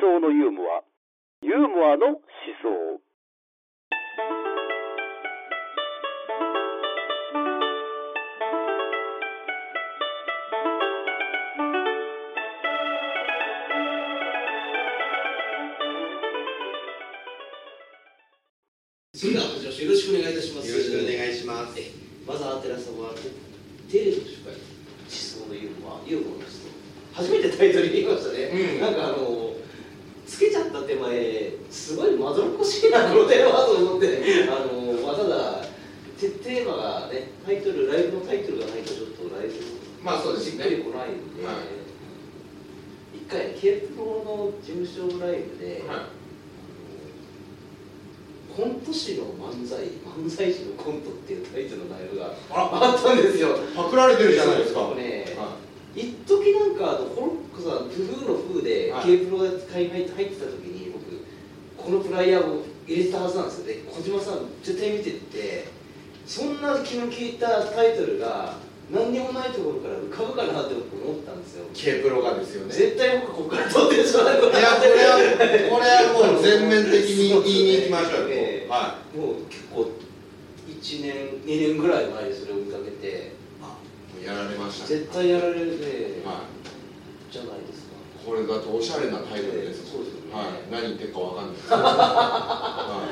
想のユーモア。ユーモアの思想。それではよろしくお願いいたします。よろしくお願いします。えマザー・テラサはテレビの主会思想のユーモアユーモアの思想初めてタイトル言いましたね、うん。なんかあのつけちゃった手前すごいまどろっこしいなこのテーマと思って。あの、まあ、ただテテーマがねタイトルライブのタイトルがないとちょっとライブまあそうですね。しっくりこないんで、はい。一回ケープロの事務所ライブで、はコント師の漫才漫才師のコントっていうタイトルのライブがああったんですよ。パクられてるじゃないですか。ねは一時なんかあのックさん工夫の風ではい K プロで海外入ってた時に僕このフライヤーを入れてたはずなんですよで小島さん絶対見てってそんな気の利いたタイトルが何にもないところから浮かぶかなって僕思ったんですよい。K プロがですよね。絶対僕ここから撮ってるじゃないいやこれはこれはもう全面的に言いに行きましょうよ。ええはもう結構1年2年ぐらい前にそれを見かけてい。やられましたね。絶対やられるねはじゃないですかい。これだとおしゃれなタイトルです。そうですよねはい。何言ってるかわかんないです。は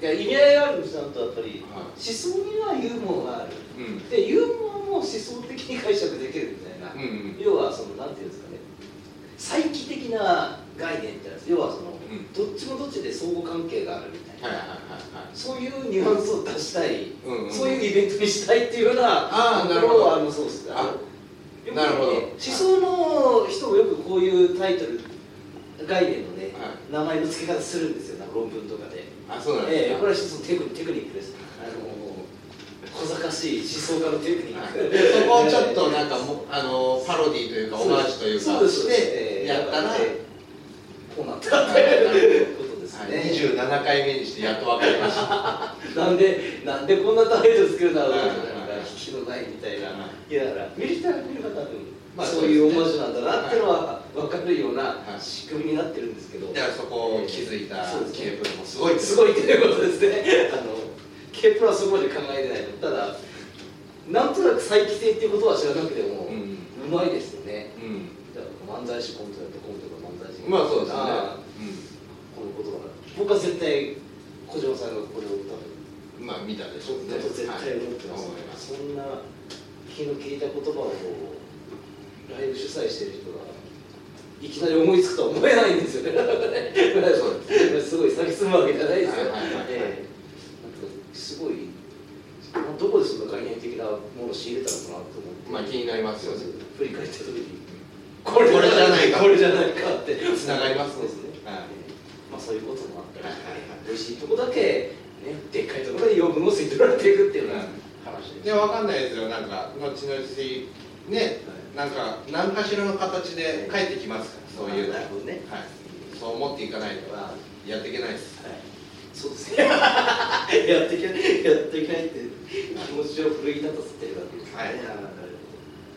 いや意味合いがあるちゃんとやっぱり、はい思想にはユーモアがあるい。うん。でユーモアも思想的に解釈できるみたいな、うんうん。要はそのなんていうんですかね再帰的な概念ってやつ要はその、んどっちもどっちで相互関係があるみはいはいはいはい。そういうニュアンスを出したい、うんうん。そういうイベントにしたいっていうようなあーなるほど。ところはあのそうですね。なるほど。思想の人もよくこういうタイトル概念のね、はい。名前の付け方するんですよ。なんか論文とかで。あそうなんえですか。えこれは一つのテクニテクニックです。あの小賢しい思想家のテクニッはい。ク。でそこをちょっとなんかもあのパロディというかオマージュというかそうです。しええてやったら、ええこうなったですはい、ね。27回目にしてやっと分かりました。なんでなんでこんなタイトルつけるんだろうはいなんか引きのないみたいな。はいいやだから見る人は見る方は多分、まあそういうオマージュなんだなっていうのは分かるようなはい仕組みになってるんですけど。だからそこを気づいた K プロもすごいすごいということですね。あの K プロはそこまで考えてないの。ただなんとなく再帰性っていうことは知らなくても、ううんまいですよね。うんだから漫才師コントやってコントが漫才師。まあそうですねあーこのことだから。僕は絶対小島さんがこれを多分う。ん、まあ見たでしょうね。だと絶対思ってます,、はい。そんな気の利いた言葉をライブ主催してる人がいきなり思いつくとは思えないんですよね。すごい先進むわけじゃないですよ。はいはいはいはい。ええ。なんかすごいどこでそんな概念的なものを仕入れたのかなと思って。まあ気になりますよね。振り返った時に。これじゃないか。これじゃないかって。つながりますねそういうこともあったりはいはいはい美味しいとこだけねでっかいところで養分を吸い取られていくっていうような話です。で分かんないですよ。なんか後々ねなんか何かしらの形で帰ってきますからそういうの。なるほどね。はい。そう思っていかないとまあやっていけないです。はい、そうですね。やっていけないやっていけないって気持ちを奮い立たせてるわけですね、はい。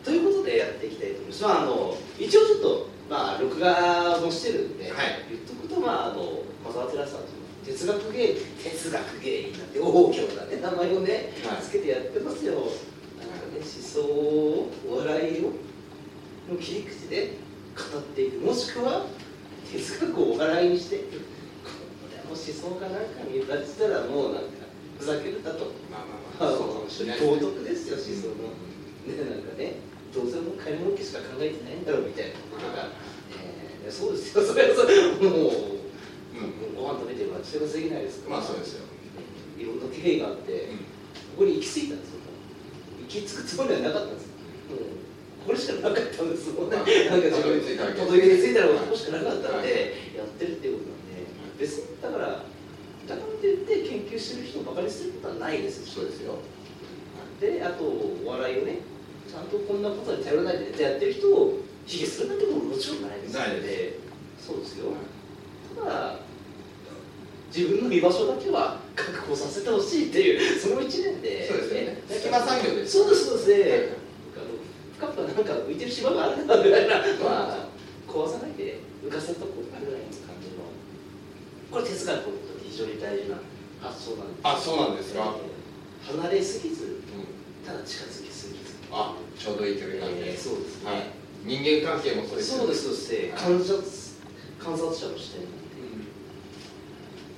ということでやっていきたいと思います、まあ、あの一応ちょっとまあ録画もしてるんで、はい。言っとくとまああのマザー・テラスさんという哲学芸哲学芸人なんて大きなね名前をね、はい。つけてやってますよ。なんかね思想をお笑いをの切り口で語っていくもしくは哲学をお笑いにしてこれはもう思想かなんかに言ったらもうなんかふざけるだと。まあまあまあそうかもしれない道徳ですよ思想の、ね。なんかねどうせもう金儲けしか考えてないんだろうみたいなことが、えーそうですよ。それはそれもう、うんご飯食べてるから強すぎないですか？まあそうですよ。いろんな経緯があって、ここに行き着いたんですよ。行き着くつもりはなかったんですもうこれしかなかったんですもんね、まあなんか自分ですたどり着いたらここしかなかったんで、はい。やってるっていうことなんで、別にだからだからといって研究してる人をバカにすることはないですそうですよ。であとお笑いをねちゃんとこんなことに頼らないでやってる人を卑下するなももちろんないですのでそうですよ。ただ自分の居場所だけは 確保させてほしいっていうその一年でそうですよね。隙間産業です。そうですそうです。ねあの深くなんか浮いてる島があるんだぐらいな まあ壊さないで浮かせとこうぐらいの。感これ哲学にとって非常に大事な発想なんですあそうなんですか、えー離れすぎずうん、ただ近づきすぎず。あちょうどいい距離感で、えーそうですね、はい、人間関係もそうですそうですそうです、はい観察観察者の視点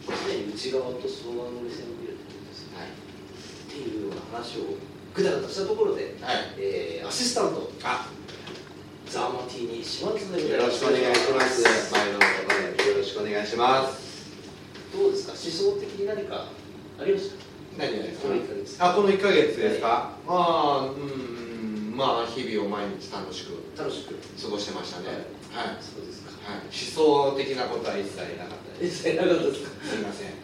常に内側と外側の目線を見るってことですねはい。っていうような話をぐだぐだしたところで、はい。えーアシスタントあ。ザーマティ島津でよろしくお願いします。ど前の方でよろしくお願いします。うですか？思想的に何かありました？何がですか？この1ヶ月あこの1ヶ月ですか、まあうんまあ日々を毎日楽しく楽しく。過ごしてましたね。はい、そうですか。はい、思想的なことは一切なかったです。えなかったですか？すみません。はい。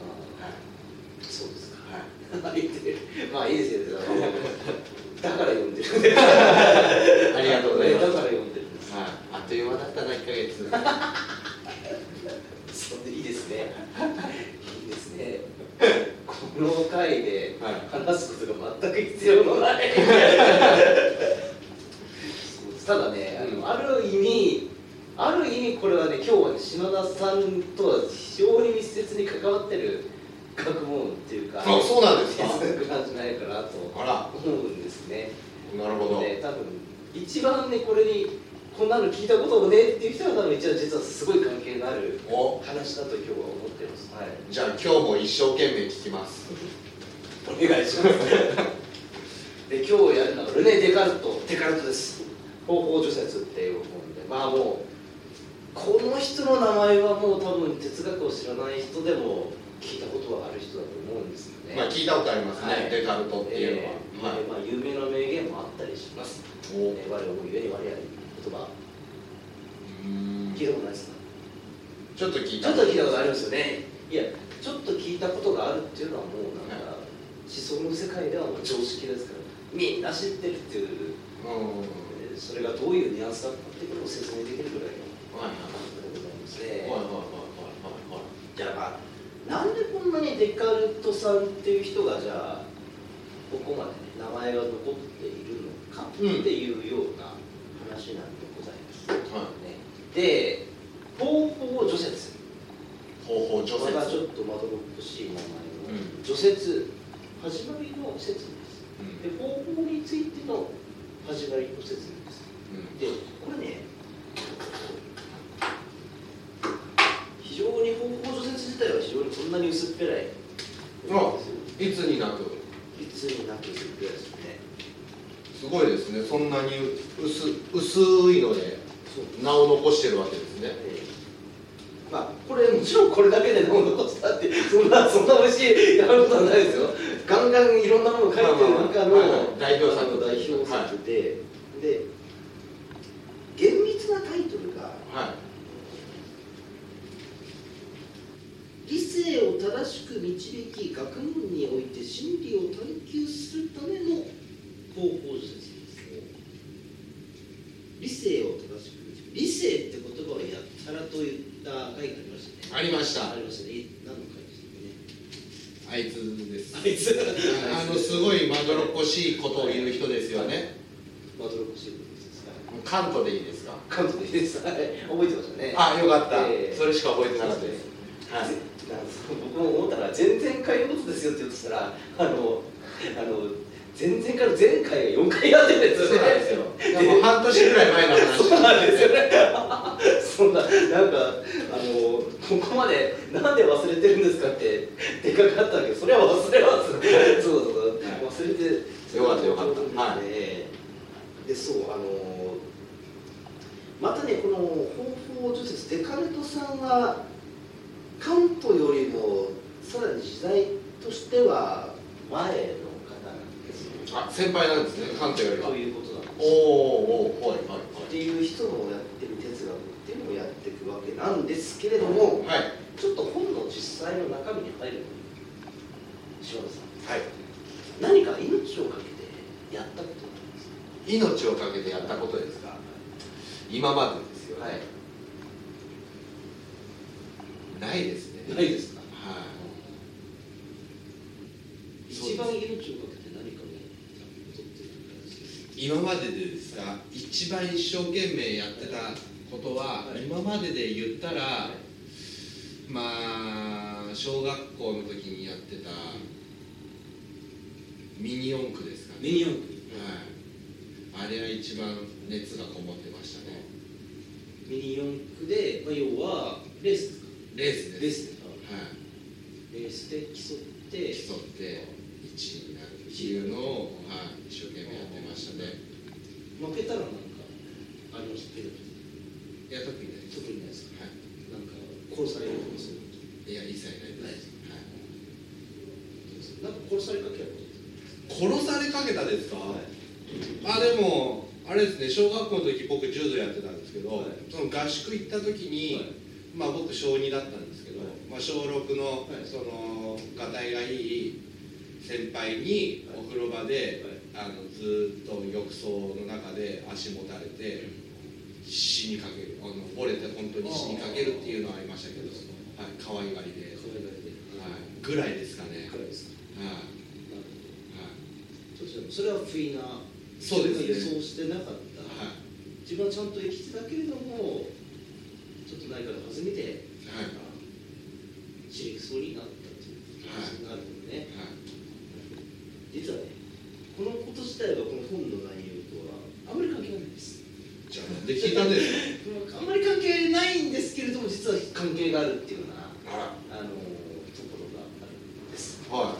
そうですか。はい。まあいいですよ。だから読んでる。ありがとうございます。だから読んでるんです。はい、あっという間だったな1ヶ月。そんでいいですね。いいですね。この回ではい。話すことが全く必要のないただね、うん。ある意味ある意味これはね今日はね島田さんとは非常に密接に関わってる学問っていうかあそうなんですか？哲学なんじゃないかなと思うんですね。なるほど、ね多分一番ねこれにこんなの聞いたこともねっていう人は多分一番実はすごい関係のあるお。話だと今日は思ってます。はい。じゃあ今日も一生懸命聞きます。お願いします。で今日やるのはルネ・デカルト。デカルトです方法除説っていう本でまあもうこの人の名前はもう多分哲学を知らない人でも聞いたことはある人だと思うんですよね、まあ聞いたことありますね、はい。デカルトっていうのは、えーはい。まあ、有名な名言もあったりします、お。えー我を思うゆえに我あり言葉うん聞いたことないですか？ちょっと聞いちょたっと聞いたことありますよね。いやちょっと聞いたことがあるっていうのはもうなんか、思想の世界ではもう常識ですからみんな知ってるっていう。うんえーそれがどういうニュアンスだったっていうことを説明できるぐらいのはい。感じでございますはいねはいはいはいじゃあまあなんでこんなにデカルトさんっていう人がじゃあここまで、ね、名前が残っているのかっていうような話なんでございます、はね、で方法除説方法除これがち説ょっとまどろっこしい名前の。うん。除説始まりの説です。うん。で方法についての始まりの説明でこれね非常に方法除説自体は非常にこんなに薄っぺらい。あいつになく。いつになく薄っぺらいですよね。すごいですね。そんなに薄薄いので名を残してるわけですね。えーまあこれもちろんこれだけで名を残したってそんなそんな美味しいやることはないですよ。ガンガンいろんなものを書いてる中の、代表作。あの代表作で、で厳密なタイトルがはい理性を正しく導き学問において真理を探求するための方法術です。理性を正しく理性って言葉をやったらと言った回がありましたねありました？ありましたね何の回でしたっあいつですあいつあのすごいまどろっこしいことを言う人ですよね。まどろっこしいことですか？関東でいいですか？関東でいいですはい。覚えてましたね。あよかった、ええそれしか覚えてなかったです。はいなんか僕も思ったら全然回のことですよって言ってたらあのあの前々回の前回が4回やってるんですよですよ。でも半年ぐらい前の話。そうなんですよね。そんななんかあのここまでなんで忘れてるんですかってでかかったけどそれは忘れます。そうそうそう。忘れてよかったよかった。はい。でそうあのまたねこの方法除説デカルトさんはカントよりもさらに時代としては前の方なんですよあ先輩なんですね関東よりは。ということなんです。おーおーはいはい。っていう人のやってる哲学っていうのをやっていくわけなんですけれどもはい。はいちょっと本の実際の中身に入る前に島田さん。はい。何か命をかけてやったことなんです命をかけてやったことですか？今までですよ、かはいないですねないですか。はい。一番命をかけて何かをやったことって今まででですか？一番一生懸命やってたことは、はい。今までで言ったら、かまあ小学校の時にやってたミニ四駆ですかね。ミニ四駆。はい。あれは一番熱がこもってましたね。ミニ四駆で、まあ、要はレースですか？レースです。レースレースで競って。競って1位になるっていうのを、はい、一生懸命やってましたね。負けたらなんかありました？けどいや特にない特にないですか？はなんか殺されるとかそういいいや一切ないです、はい。となんか殺されかける殺されかけたですか、あでもあれですね小学校の時僕柔道やってたんですけど、はい。その合宿行った時に、はいまあ僕小2だったんですけど、はい。まあ、小6の、はい。そのがたいがいい先輩にはい。お風呂場で、あのずっと浴槽の中で足持たれて死にかける。あの折れて本当に死にかけるっていうのはありましたけど、はい、可愛がりで、可愛がりで。はい、ぐらいですかね、くらいですはい。それは不意なそうですね。予想してなかった、はい。自分はちゃんと生きてたけれども見て何かの弾みではい死にそうになったっていう話になるのね、はい実はねこのこと自体はこの本の内容とはあまり関係ないんですじゃあなんで聞いたんですあんまり関係ないんですけれども実は関係があるっていうようなかあのところがあるんですあらは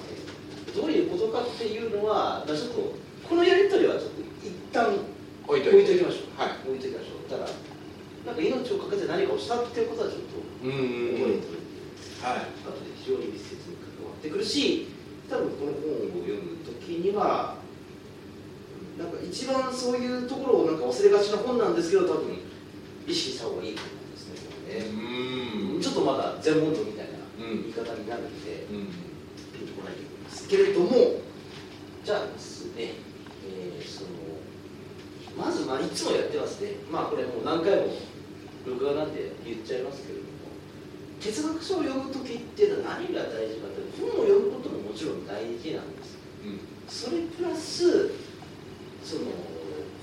どういうことかっていうのはまあちょっとこのやり取りはちょっと一旦い置いと置いていときましょうはい置いときましょうただなんか命をかけて何かをしたっていうことはちょっとうんうんうん覚えておいてはい後で非常に密接に関わってくるし多分この本を読む時にはなんか一番そういうところをなんか忘れがちな本なんですけど多分意識した方がいいと思うんですねこれねうんちょっとまだ全問答みたいなうん言い方になるんでうん。ピンとこないと思いますけれどもじゃあですね、えーそのまずまあいつもやってますね。まあこれもう何回も録画なんで言っちゃいますけれども哲学書を読む時っていうのは何が大事かって本を読むことももちろん大事なんです。うんそれプラスその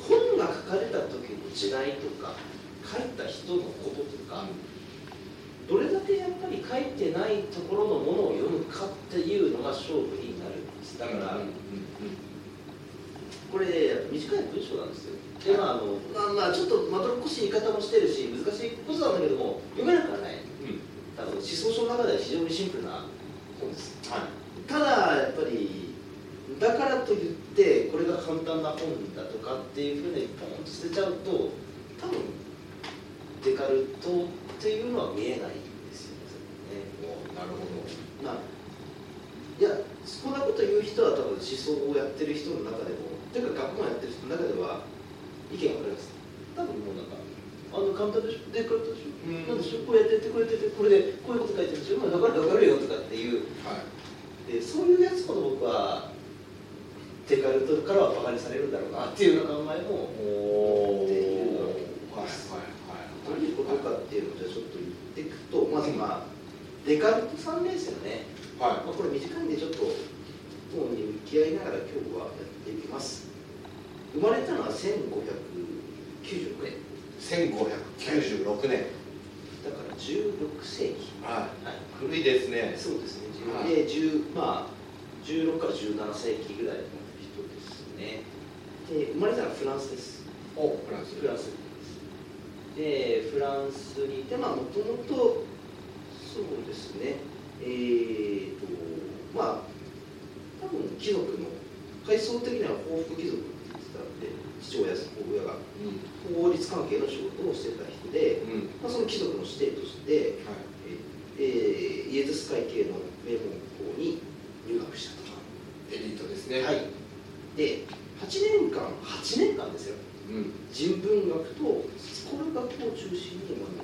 本が書かれた時の時代とか書いた人のこととか、どれだけやっぱり書いてないところのものを読むかっていうのが勝負になるんです。だから、うんこれ短い文章なんですよ。でまああのまあまあちょっとまどろっこしい言い方もしてるし難しいことなんだけども読めなくはない。うん。多分思想書の中では非常にシンプルな本です。はい。ただやっぱりだからといってこれが簡単な本だとかっていうふうにポンと捨てちゃうと多分デカルトっていうのは見えないんですよねおなるほまあいやそんなこと言う人は多分思想をやってる人の中でもというか学問やってる人の中では意見が分かります。多分もうなんかあの簡単でしょデカルトでしょ、うん。なんでしょこうやってやってこれやっててこれでこういうこと書いてるでしょまあだから分かるよとかっていう。どはい。でそういうやつほど僕はデカルトからはバカにされるんだろうなっていうような考えもおっていうのをはいはいどういかっていうのをじゃあちょっと言っていくとまずまあデカルトさんですよね、はまあ、これ短いんでちょっと本に向き合いながら今日はやっていきます。生まれたのは1596年。い1596年。だから16世紀。ははい。い古いですね。そうですね、はい。で10まあ、16から17世紀ぐらいの人ですね。で生まれたのはフランスです。おフランス。フランスでフランスにいてまあもともとそうですね。えーとまあ多分貴族の階層的には報復貴族って言ってたんで父親親がう法律関係の仕事をしてた人で、んうん。まあ、その貴族の指定としてはい。えーイエズス会系の名門校に入学したと。エリートですね。はいで8年間8年間ですようん人文学とスコラ学を中心に学んだ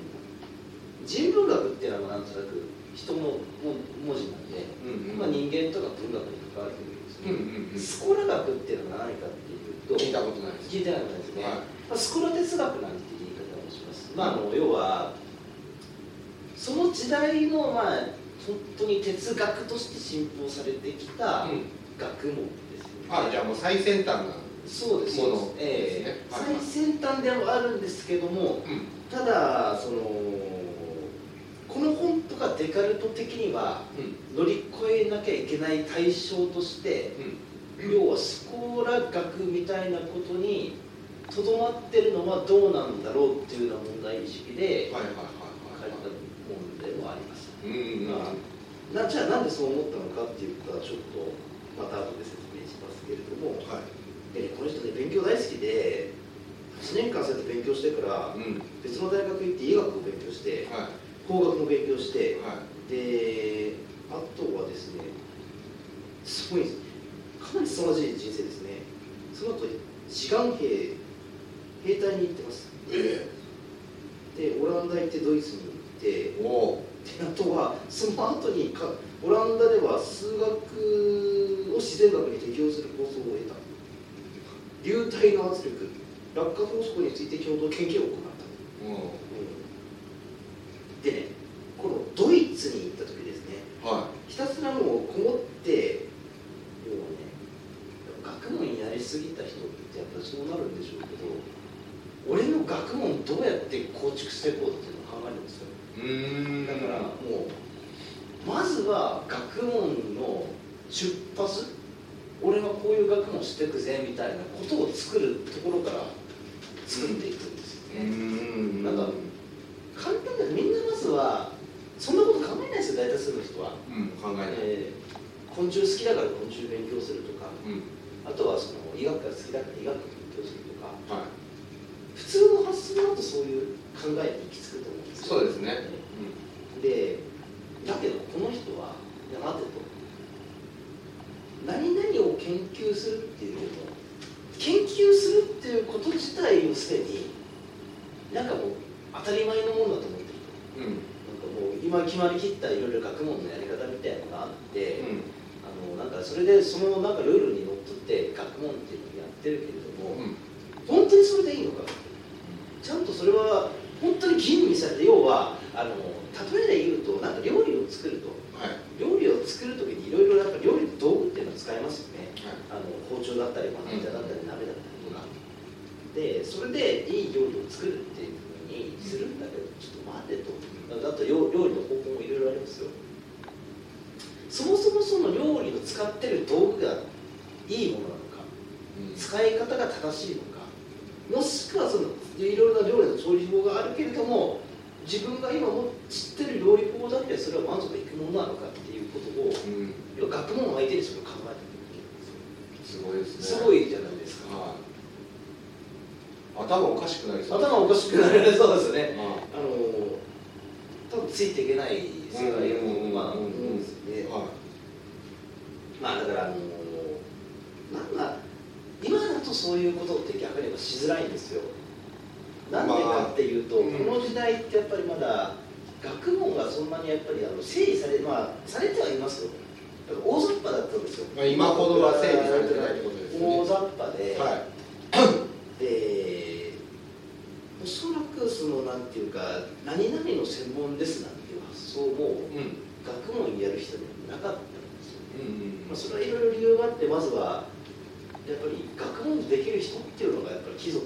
人文学っていうのはなんとなく人のも文字なんで、うんうん。まあ、人間とか文学に関わると思うんですけど、うんうんうん。スコラ学っていうのは何かっていうと聞いたことないです。聞いてないことないですね、はい。まあ、スコラ哲学なんて言い方をします、まあ、あの要はその時代のまあ本当に哲学として信奉されてきたうん。学問ですよね、あじゃあもう最先端なそうです。ね。はい。最先端ではあるんですけどもうん。ただそのこの本とかデカルト的にはうん。乗り越えなきゃいけない対象としてうん。要はスコーラ学みたいなことにとどまってるのはどうなんだろうっていうような問題意識で書いたはいものでもあります。なじゃあなんでそう思ったのかっていうことはちょっとまた後で説明しますけれどもはいでこの人ね勉強大好きで8年間そうやって勉強してからうん。別の大学行って医学を勉強してはい。工学の勉強してはい。であとはですねすごいかなり凄まじい人生ですね。その後志願兵兵隊に行ってます。えでオランダ行ってドイツに行ってであとはその後にかオランダでは数学を自然学に適用する構想を得た流体の圧力落下法則について共同研究を行った、おうん。でねこのドイツに行った時ですねはひたすらもうこもって要はね学問やりすぎた人ってやっぱりそうなるんでしょうけど俺の学問どうやって構築していこうっていうのを考えるんですよ。だからもうまずは学問の出発こういう学問していくぜみたいなことを作るところから作っていくんですよね、ん。なんか簡単だみんなまずはそんなこと考えないですよ。大多数の人は、うん考えない。えー昆虫好きだから昆虫勉強するとかうん。あとはその医学が好きだから医学勉強するとかはい。普通の発想だとそういう考えに行き着くと思うんですよ。そうですね。でだけどこの人は待てと。何々を研究するっていうよりも研究するっていうこと自体をすでになんかもう当たり前のものだと思ってるうんうん。なんかもう今決まりきったいろいろ学問のやり方みたいなのがあって、うん。あのなんかそれでそのなんかルールにのっとって学問っていうのをやってるけれども、うん。本当にそれでいいのか。ちゃんとそれは本当に吟味されて要はあの例えで言うとなんか料理を作るとはい料理を作る時にいろいろやっぱ料理の道具っていうのを使いますよねはいあの包丁だったりまな板だったり鍋だったりとかでそれでいい料理を作るっていうふうにするんだけどちょっと待てと。だと料料理の方法もいろいろありますよ。そもそもその料理の使ってる道具がいいものなのかうん。使い方が正しいのかもしくはそのいろいろな料理の調理法があるけれども自分が今も知ってる料理法だけでそれは満足いくものなのかっていうことをうん。要は学問を相手にそれを考えていすごいですね。くすごいじゃないですか。はい頭おかしくなりそう頭おかしくなれそうですね。はあの多分ついていけない世うんですよねまあだからあのなんだ今だとそういうことって逆に言えばしづらいんですよなんでかっていうと、この時代ってやっぱりまだ学問がそんなにやっぱりあの整理されまあされてはいますよ大雑把だったんですよ、まあ今ほどは整理されてないってことですよね大雑把で、いはいでおそらくそのなんていうか何々の専門ですなんていう発想もうん。学問やる人にはなかったんですようんまあ、それはいろいろ理由があってまずはやっぱり学問できる人っていうのがやっぱり貴族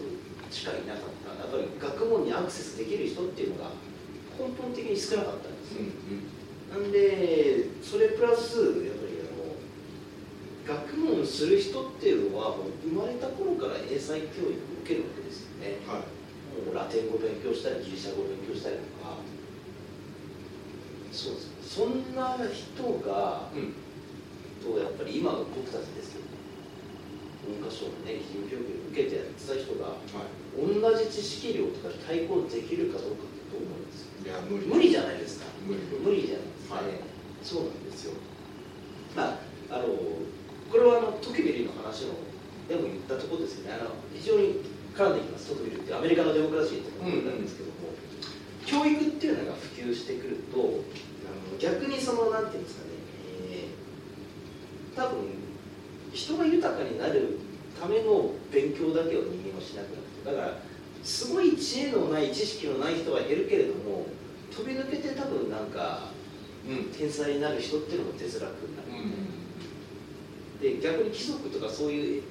しかいなかったやっぱり学問にアクセスできる人っていうのが根本的に少なかったんですうよ、ん。なんでそれプラスやっぱりあの学問する人っていうのはもう生まれた頃から英才教育を受けるわけですよね。はいもうラテン語勉強したりギリシャ語勉強したりとか。そうです。そんな人がうん。とやっぱり今の僕たちですよ。文科省のね義務教育を受けてやってた人がはい。同じ知識量とかで対抗できるかどうかってどう思うんです？よいや無理。無理じゃないですか。無理。無理じゃないですか。ね、はい。そうなんですよ。まああのこれはあのトキビリの話のでも言ったところですよね。あの非常に絡んできます。トキビリってアメリカのデモクラシーっていうのなんですけども、教育っていうのが普及してくるとあの逆にそのなんていうんですかね、えー多分人が豊かになるための勉強だけを人間はしなくなってだからすごい知恵のない知識のない人は減るけれども飛び抜けて多分なんかうん天才になる人っていうのも出づらくなる、うん。で逆に貴族とかそういう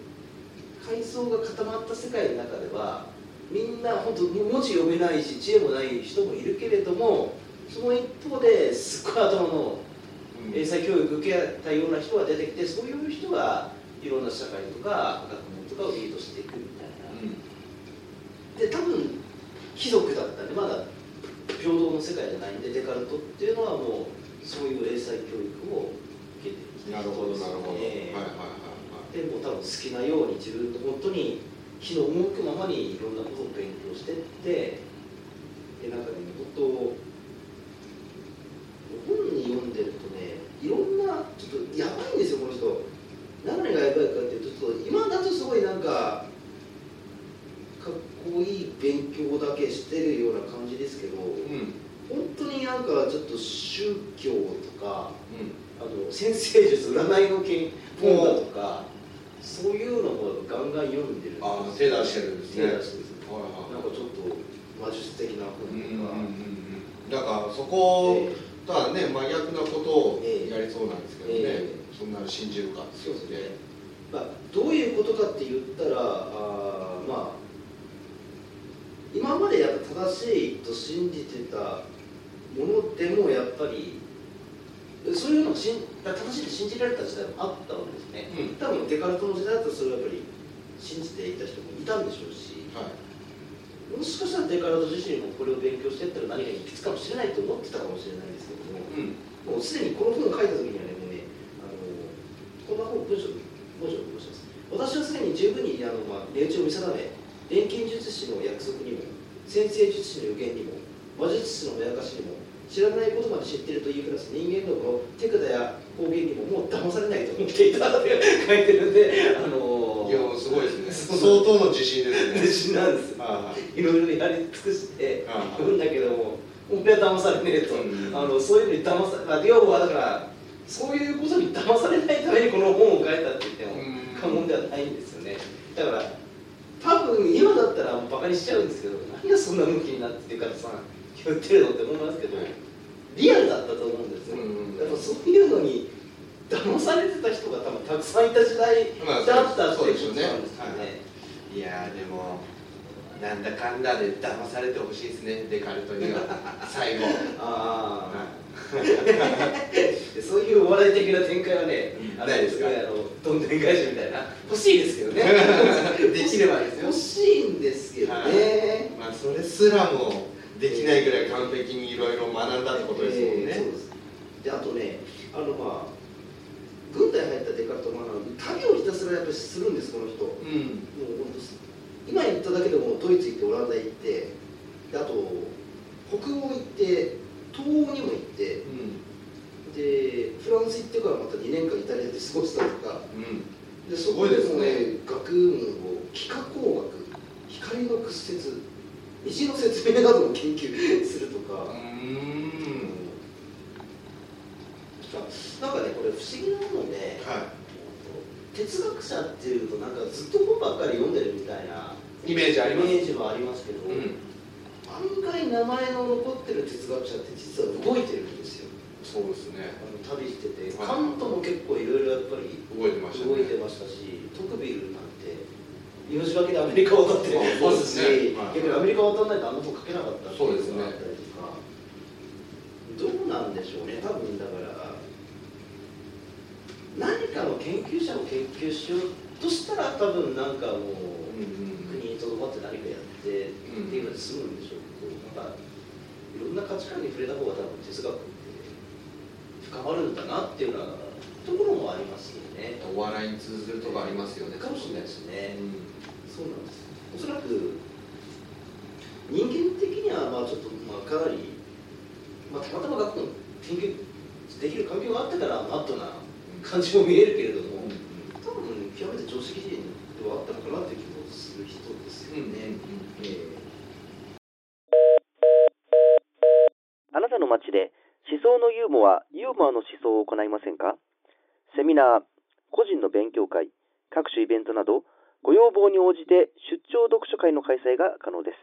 階層が固まった世界の中ではみんな本当文字読めないし知恵もない人もいるけれどもその一方ですっごい頭のうん。英才教育受けたような人が出てきてそういう人がいろんな社会とか学問とかをリードしていくみたいな、で多分貴族だったんでまだ平等の世界じゃないんでデカルトっていうのはもうそういう英才教育を受けてきたなるほどなるほど、ええはいはいはいはいでもう多分好きなように自分の本当に気の向くままにいろんなことを勉強してってでなんかね本当本に読んでるとねいろんなちょっとやばいんですよこの人。何がやばいかっていうとちょっと今だとすごいなんかかっこいい勉強だけしてるような感じですけどうん。本当になんかちょっと宗教とかうん。あの先生術占いの研本だとかそういうのもガンガン読んでる。ああ手出してるんですね。手出してるんですはいはい。なんかちょっと魔術的な本うんうんうんだからそことはね真逆なことをやりそうなんですけどね、えそんなの信じるかってそうですね、まあ、どういうことかって言ったらあーまあ今までやっぱ正しいと信じてたものでもやっぱりそういうのを信正しいと信じられた時代もあったわけですね、うん。多分デカルトの時代だとそれはやっぱり信じていた人もいたんでしょうしはい。もしかしたらデカルト自身もこれを勉強していったら何かに行き着くかもしれないと思ってたかもしれないですけども、うん。もうすでにこの本を書いた時にはね、もうね、あのこんな本文章文章を申します。私はすでに十分にあの、まあ、値打ちを見定め、錬金術師の約束にも、先生術師の予言にも、魔術師のまやかしにも、知らないことまで知っているというプラス人間のこの手札や方言にももう騙されないと思っていたって書いてるんで、あのいやすごいですね。相当の自信ですね。自信なんです。いろいろやり尽くしてああ言うんだけども、俺は騙されねえと、うん。あのそういうのに騙され、まあ、要はだから、そういうことに騙されないためにこの本を書いたって言ってもうん。過言ではないんですよね。だから、多分今だったらバカにしちゃうんですけど、何がそんな向きになってからさ、言ってるのって思いますけど、リアルだったと思うんですよ。うんやっぱそういうのに騙されてた人が多分たくさんいた時代まあだったっていうですよね。ことなんですよね。い。やーでもなんだかんだで騙されてほしいですねデカルトには 最後。ああ、で そういうお笑い的な展開はね、あのないですか？あのどんでん返しみたいな、欲しいですけどね、できればですよ。欲しいんですけどね、まあそれすらもできないぐらい完璧にいろいろ学んだってことですもんね、です。であとね、あのまあ、軍隊入ったデカルトマナー、旅をひたすらやっぱりするんです、この人。もううん本当す今言っただけでもドイツ行ってオランダ行ってであと北欧行って東欧にも行ってでフランス行ってからまた2年間イタリアで過ごしたとか。うん。でそこでもすごいね。学問を幾何工学光の屈折虹の説明などを研究するとか、うん。なんかねこれ不思議なので、は哲学者っていうとなんかずっと本ばっかり読んでるみたいなイメージあります。イメージはありますけど、い、うん、案外名前の残ってる哲学者って実は動いてるんですよ。そうですね。あの旅してて。はい。カントも結構いろいろやっぱり動いてましたね。動いてましたしトクビルな命がけでアメリカを渡ってますし、ねはい。逆にアメリカを渡らないとあの本書けなかったっていそうですね。のがあったりとかどうなんでしょうね。多分だから何かの研究者を研究しようとしたら多分なんかもう、うんうん国にとどまって何かやってうんっていうので済むんでしょうけど、なんかいろんな価値観に触れた方が多分哲学って深まるんだなっていうようなところも。お笑いに通ずるとこありますよねかもしれないですね。うんそうなんです。おそらく人間的にはまあちょっとまあかなりまあたまたま学問研究できる環境があったからマットな感じも見えるけれども、多分極めて常識人ではあったのかなっていう気もする人ですよね。ええあなたの街で思想のユーモア、ユーモアの思想を行いませんか？セミナー、個人の勉強会、各種イベントなど、ご要望に応じて出張読書会の開催が可能です。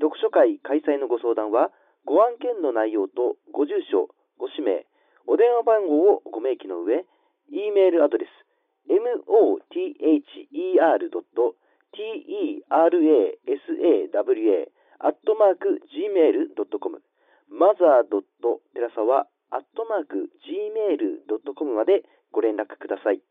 読書会開催のご相談は、ご案件の内容とご住所、ご氏名、お電話番号をご明記の上、e メールアドレス、mother.terasawa アットマーク gmail.com mother.terasawa.gmail.com までご連絡ください。